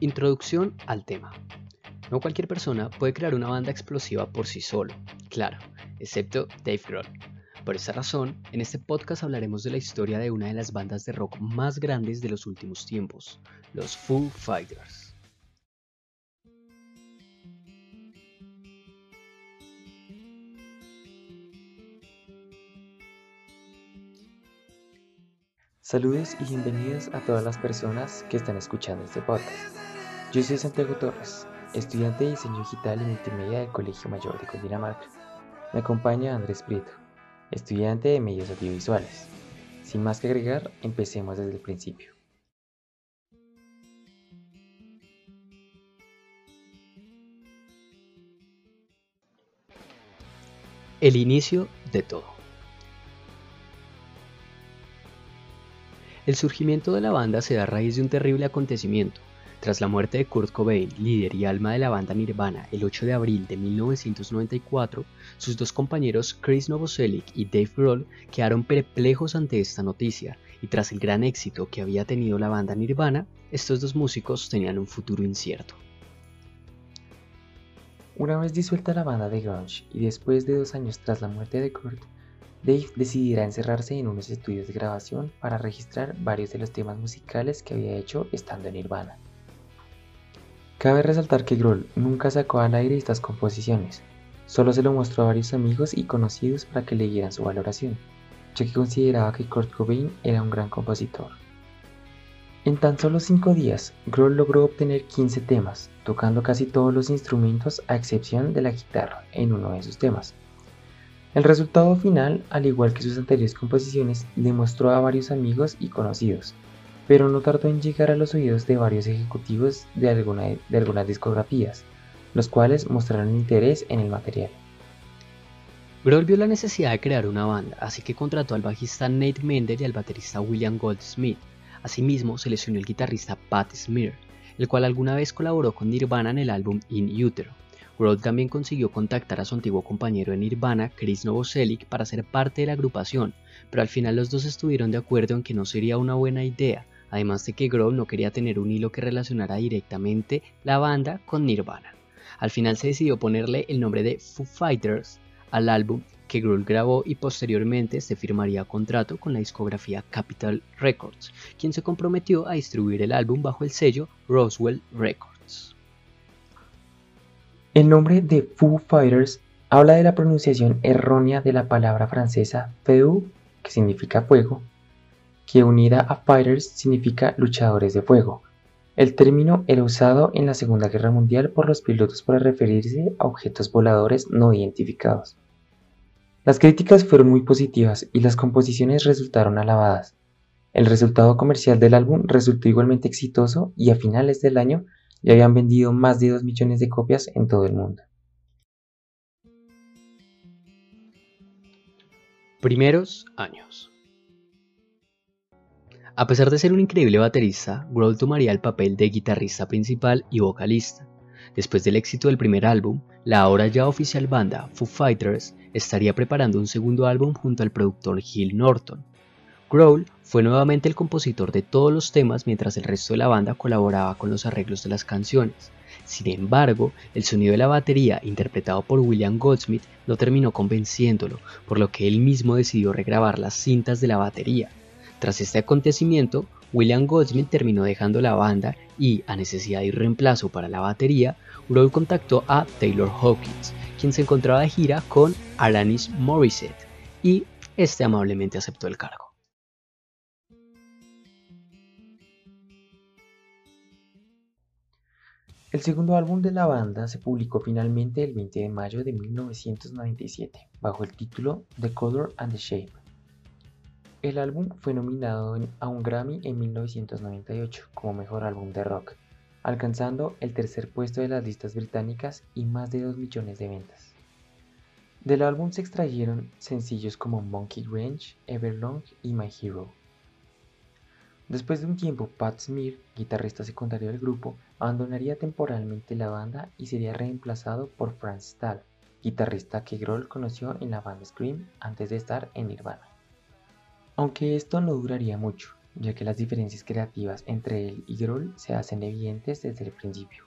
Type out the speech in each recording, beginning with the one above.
Introducción al tema. No cualquier persona puede crear una banda explosiva por sí solo, claro, excepto Dave Grohl. Por esa razón, en este podcast hablaremos de la historia de una de las bandas de rock más grandes de los últimos tiempos, los Foo Fighters. Saludos y bienvenidos a todas las personas que están escuchando este podcast. Yo soy Santiago Torres, estudiante de diseño digital y multimedia del Colegio Mayor de Cundinamarca. Me acompaña Andrés Prieto, estudiante de medios audiovisuales. Sin más que agregar, empecemos desde el principio. El inicio de todo. El surgimiento de la banda se da a raíz de un terrible acontecimiento. Tras la muerte de Kurt Cobain, líder y alma de la banda Nirvana, el 8 de abril de 1994, sus dos compañeros Chris Novoselic y Dave Grohl quedaron perplejos ante esta noticia, y tras el gran éxito que había tenido la banda Nirvana, estos dos músicos tenían un futuro incierto. Una vez disuelta la banda de grunge y después de dos años tras la muerte de Kurt, Dave decidirá encerrarse en unos estudios de grabación para registrar varios de los temas musicales que había hecho estando en Nirvana. Cabe resaltar que Grohl nunca sacó al aire estas composiciones, solo se lo mostró a varios amigos y conocidos para que le su valoración, ya que consideraba que Kurt Cobain era un gran compositor. En tan solo 5 días, Grohl logró obtener 15 temas, tocando casi todos los instrumentos a excepción de la guitarra en uno de sus temas, el resultado final, al igual que sus anteriores composiciones, demostró a varios amigos y conocidos, pero no tardó en llegar a los oídos de varios ejecutivos de, algunas discografías, los cuales mostraron interés en el material. Grohl vio la necesidad de crear una banda, así que contrató al bajista Nate Mender y al baterista William Goldsmith. Asimismo, se unió el guitarrista Pat Smear, el cual alguna vez colaboró con Nirvana en el álbum In Utero. Grohl también consiguió contactar a su antiguo compañero en Nirvana, Chris Novoselic, para ser parte de la agrupación, pero al final los dos estuvieron de acuerdo en que no sería una buena idea, además de que Grohl no quería tener un hilo que relacionara directamente la banda con Nirvana. Al final se decidió ponerle el nombre de Foo Fighters al álbum que Grohl grabó y posteriormente se firmaría contrato con la discografía Capitol Records, quien se comprometió a distribuir el álbum bajo el sello Roswell Records. El nombre de Foo Fighters habla de la pronunciación errónea de la palabra francesa feu, que significa fuego, que unida a fighters significa luchadores de fuego. El término era usado en la Segunda Guerra Mundial por los pilotos para referirse a objetos voladores no identificados. Las críticas fueron muy positivas y las composiciones resultaron alabadas. El resultado comercial del álbum resultó igualmente exitoso y a finales del año y habían vendido más de 2 millones de copias en todo el mundo. Primeros años. A pesar de ser un increíble baterista, Grohl tomaría el papel de guitarrista principal y vocalista. Después del éxito del primer álbum, la ahora ya oficial banda Foo Fighters estaría preparando un segundo álbum junto al productor Gil Norton, Grohl fue nuevamente el compositor de todos los temas mientras el resto de la banda colaboraba con los arreglos de las canciones. Sin embargo, el sonido de la batería interpretado por William Goldsmith no terminó convenciéndolo, por lo que él mismo decidió regrabar las cintas de la batería. Tras este acontecimiento, William Goldsmith terminó dejando la banda y, a necesidad de reemplazo para la batería, Grohl contactó a Taylor Hawkins, quien se encontraba de gira con Alanis Morissette, y este amablemente aceptó el cargo. El segundo álbum de la banda se publicó finalmente el 20 de mayo de 1997 bajo el título The Color and the Shape. El álbum fue nominado a un Grammy en 1998 como mejor álbum de rock, alcanzando el tercer puesto de las listas británicas y más de 2 millones de ventas. Del álbum se extrayeron sencillos como Monkey Ranch, Everlong y My Hero. Después de un tiempo, Pat Smear, guitarrista secundario del grupo, abandonaría temporalmente la banda y sería reemplazado por Franz Stahl, guitarrista que Grohl conoció en la banda Scream antes de estar en Nirvana. Aunque esto no duraría mucho, ya que las diferencias creativas entre él y Grohl se hacen evidentes desde el principio,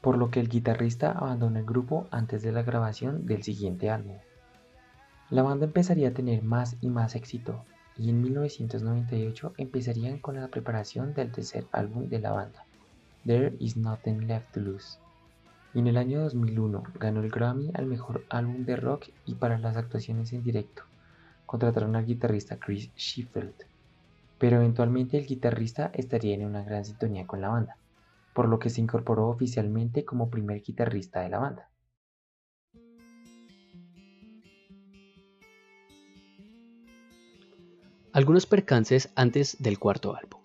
por lo que el guitarrista abandonó el grupo antes de la grabación del siguiente álbum. La banda empezaría a tener más y más éxito, y en 1998 empezarían con la preparación del tercer álbum de la banda, There Is Nothing Left to Lose. Y en el año 2001 ganó el Grammy al mejor álbum de rock y para las actuaciones en directo. Contrataron al guitarrista Chris Sheffield, pero eventualmente el guitarrista estaría en una gran sintonía con la banda, por lo que se incorporó oficialmente como primer guitarrista de la banda. Algunos percances antes del cuarto álbum.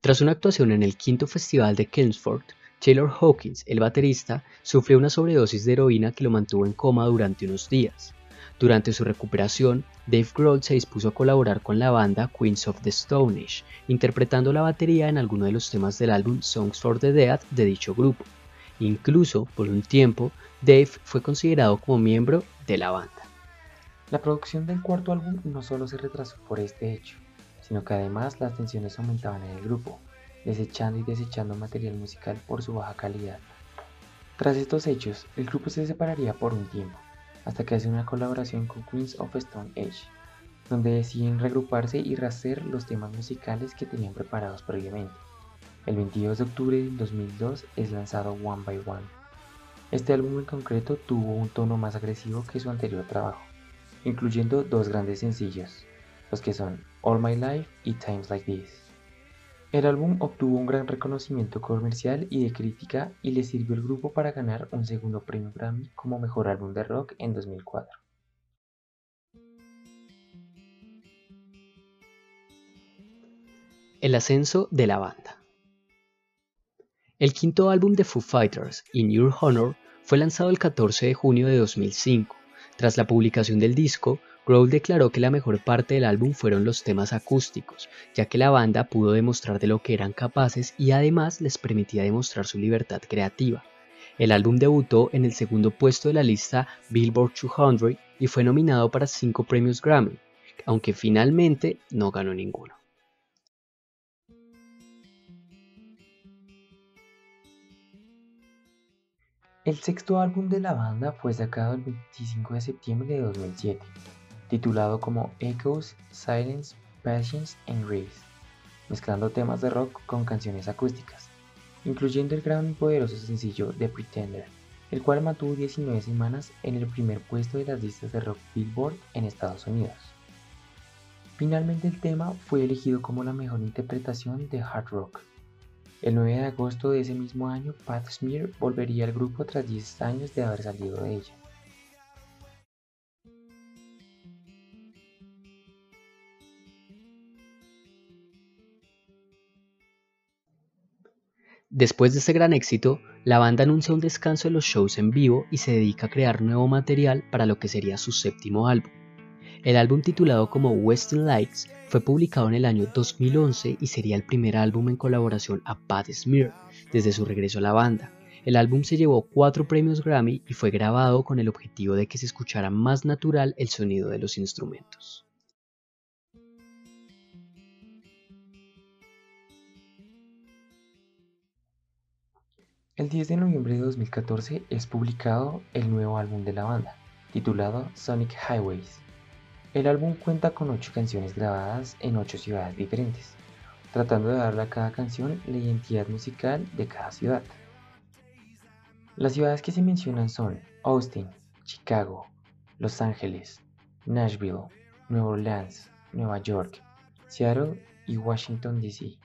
Tras una actuación en el quinto festival de Kingsford, Taylor Hawkins, el baterista, sufrió una sobredosis de heroína que lo mantuvo en coma durante unos días. Durante su recuperación, Dave Grohl se dispuso a colaborar con la banda Queens of the Stone Age, interpretando la batería en alguno de los temas del álbum Songs for the Dead de dicho grupo. Incluso, por un tiempo, Dave fue considerado como miembro de la banda. La producción del cuarto álbum no solo se retrasó por este hecho, sino que además las tensiones aumentaban en el grupo, desechando y desechando material musical por su baja calidad. Tras estos hechos, el grupo se separaría por un tiempo, hasta que hace una colaboración con Queens of Stone Age, donde deciden regruparse y rehacer los temas musicales que tenían preparados previamente. El 22 de octubre del 2002 es lanzado One by One. Este álbum en concreto tuvo un tono más agresivo que su anterior trabajo, incluyendo dos grandes sencillos, los que son All My Life y Times Like This. El álbum obtuvo un gran reconocimiento comercial y de crítica y le sirvió al grupo para ganar un segundo premio Grammy como mejor álbum de rock en 2004. El ascenso de la banda. El quinto álbum de Foo Fighters, In Your Honor, fue lanzado el 14 de junio de 2005. Tras la publicación del disco, Grohl declaró que la mejor parte del álbum fueron los temas acústicos, ya que la banda pudo demostrar de lo que eran capaces y además les permitía demostrar su libertad creativa. El álbum debutó en el segundo puesto de la lista Billboard 200 y fue nominado para cinco premios Grammy, aunque finalmente no ganó ninguno. El sexto álbum de la banda fue sacado el 25 de septiembre de 2007 titulado como Echoes, Silence, Patience and Grace, mezclando temas de rock con canciones acústicas, incluyendo el gran y poderoso sencillo The Pretender, el cual mantuvo 19 semanas en el primer puesto de las listas de rock Billboard en Estados Unidos. Finalmente el tema fue elegido como la mejor interpretación de hard rock. El 9 de agosto de ese mismo año, Pat Smear volvería al grupo tras 10 años de haber salido de ella. Después de este gran éxito, la banda anuncia un descanso de los shows en vivo y se dedica a crear nuevo material para lo que sería su séptimo álbum. El álbum titulado como Western Lights fue publicado en el año 2011 y sería el primer álbum en colaboración a Pat Smear desde su regreso a la banda. El álbum se llevó cuatro premios Grammy y fue grabado con el objetivo de que se escuchara más natural el sonido de los instrumentos. El 10 de noviembre de 2014 es publicado el nuevo álbum de la banda, titulado Sonic Highways. El álbum cuenta con 8 canciones grabadas en 8 ciudades diferentes, tratando de darle a cada canción la identidad musical de cada ciudad. Las ciudades que se mencionan son Austin, Chicago, Los Ángeles, Nashville, Nueva Orleans, Nueva York, Seattle y Washington, D.C.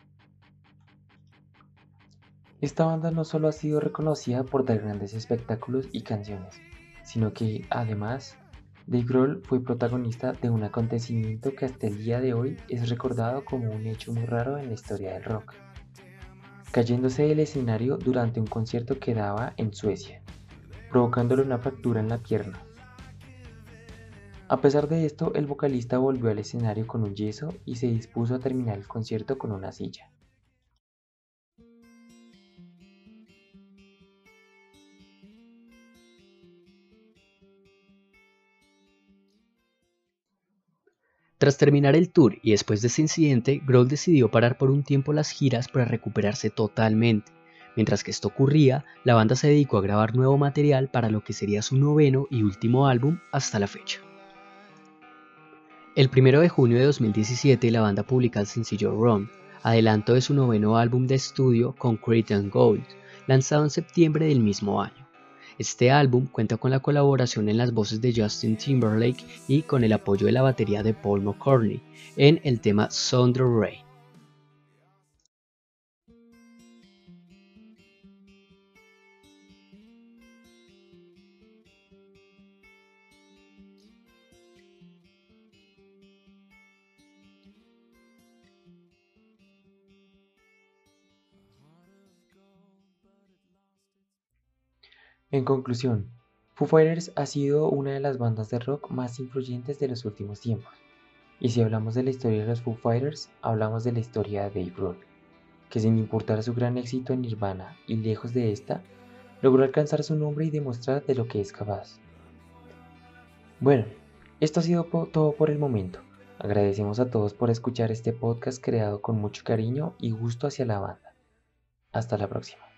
Esta banda no solo ha sido reconocida por dar grandes espectáculos y canciones, sino que además Dave Grohl fue protagonista de un acontecimiento que hasta el día de hoy es recordado como un hecho muy raro en la historia del rock, cayéndose del escenario durante un concierto que daba en Suecia, provocándole una fractura en la pierna. A pesar de esto, el vocalista volvió al escenario con un yeso y se dispuso a terminar el concierto con una silla. Tras terminar el tour y después de ese incidente, Grohl decidió parar por un tiempo las giras para recuperarse totalmente. Mientras que esto ocurría, la banda se dedicó a grabar nuevo material para lo que sería su noveno y último álbum hasta la fecha. El 1 de junio de 2017 la banda publica el sencillo Run, adelanto de su noveno álbum de estudio Concrete and Gold, lanzado en septiembre del mismo año. Este álbum cuenta con la colaboración en las voces de Justin Timberlake y con el apoyo de la batería de Paul McCartney en el tema Thunder Rain. En conclusión, Foo Fighters ha sido una de las bandas de rock más influyentes de los últimos tiempos. Y si hablamos de la historia de los Foo Fighters, hablamos de la historia de Dave Grohl, que sin importar su gran éxito en Nirvana y lejos de esta, logró alcanzar su nombre y demostrar de lo que es capaz. Bueno, esto ha sido todo por el momento. Agradecemos a todos por escuchar este podcast creado con mucho cariño y gusto hacia la banda. Hasta la próxima.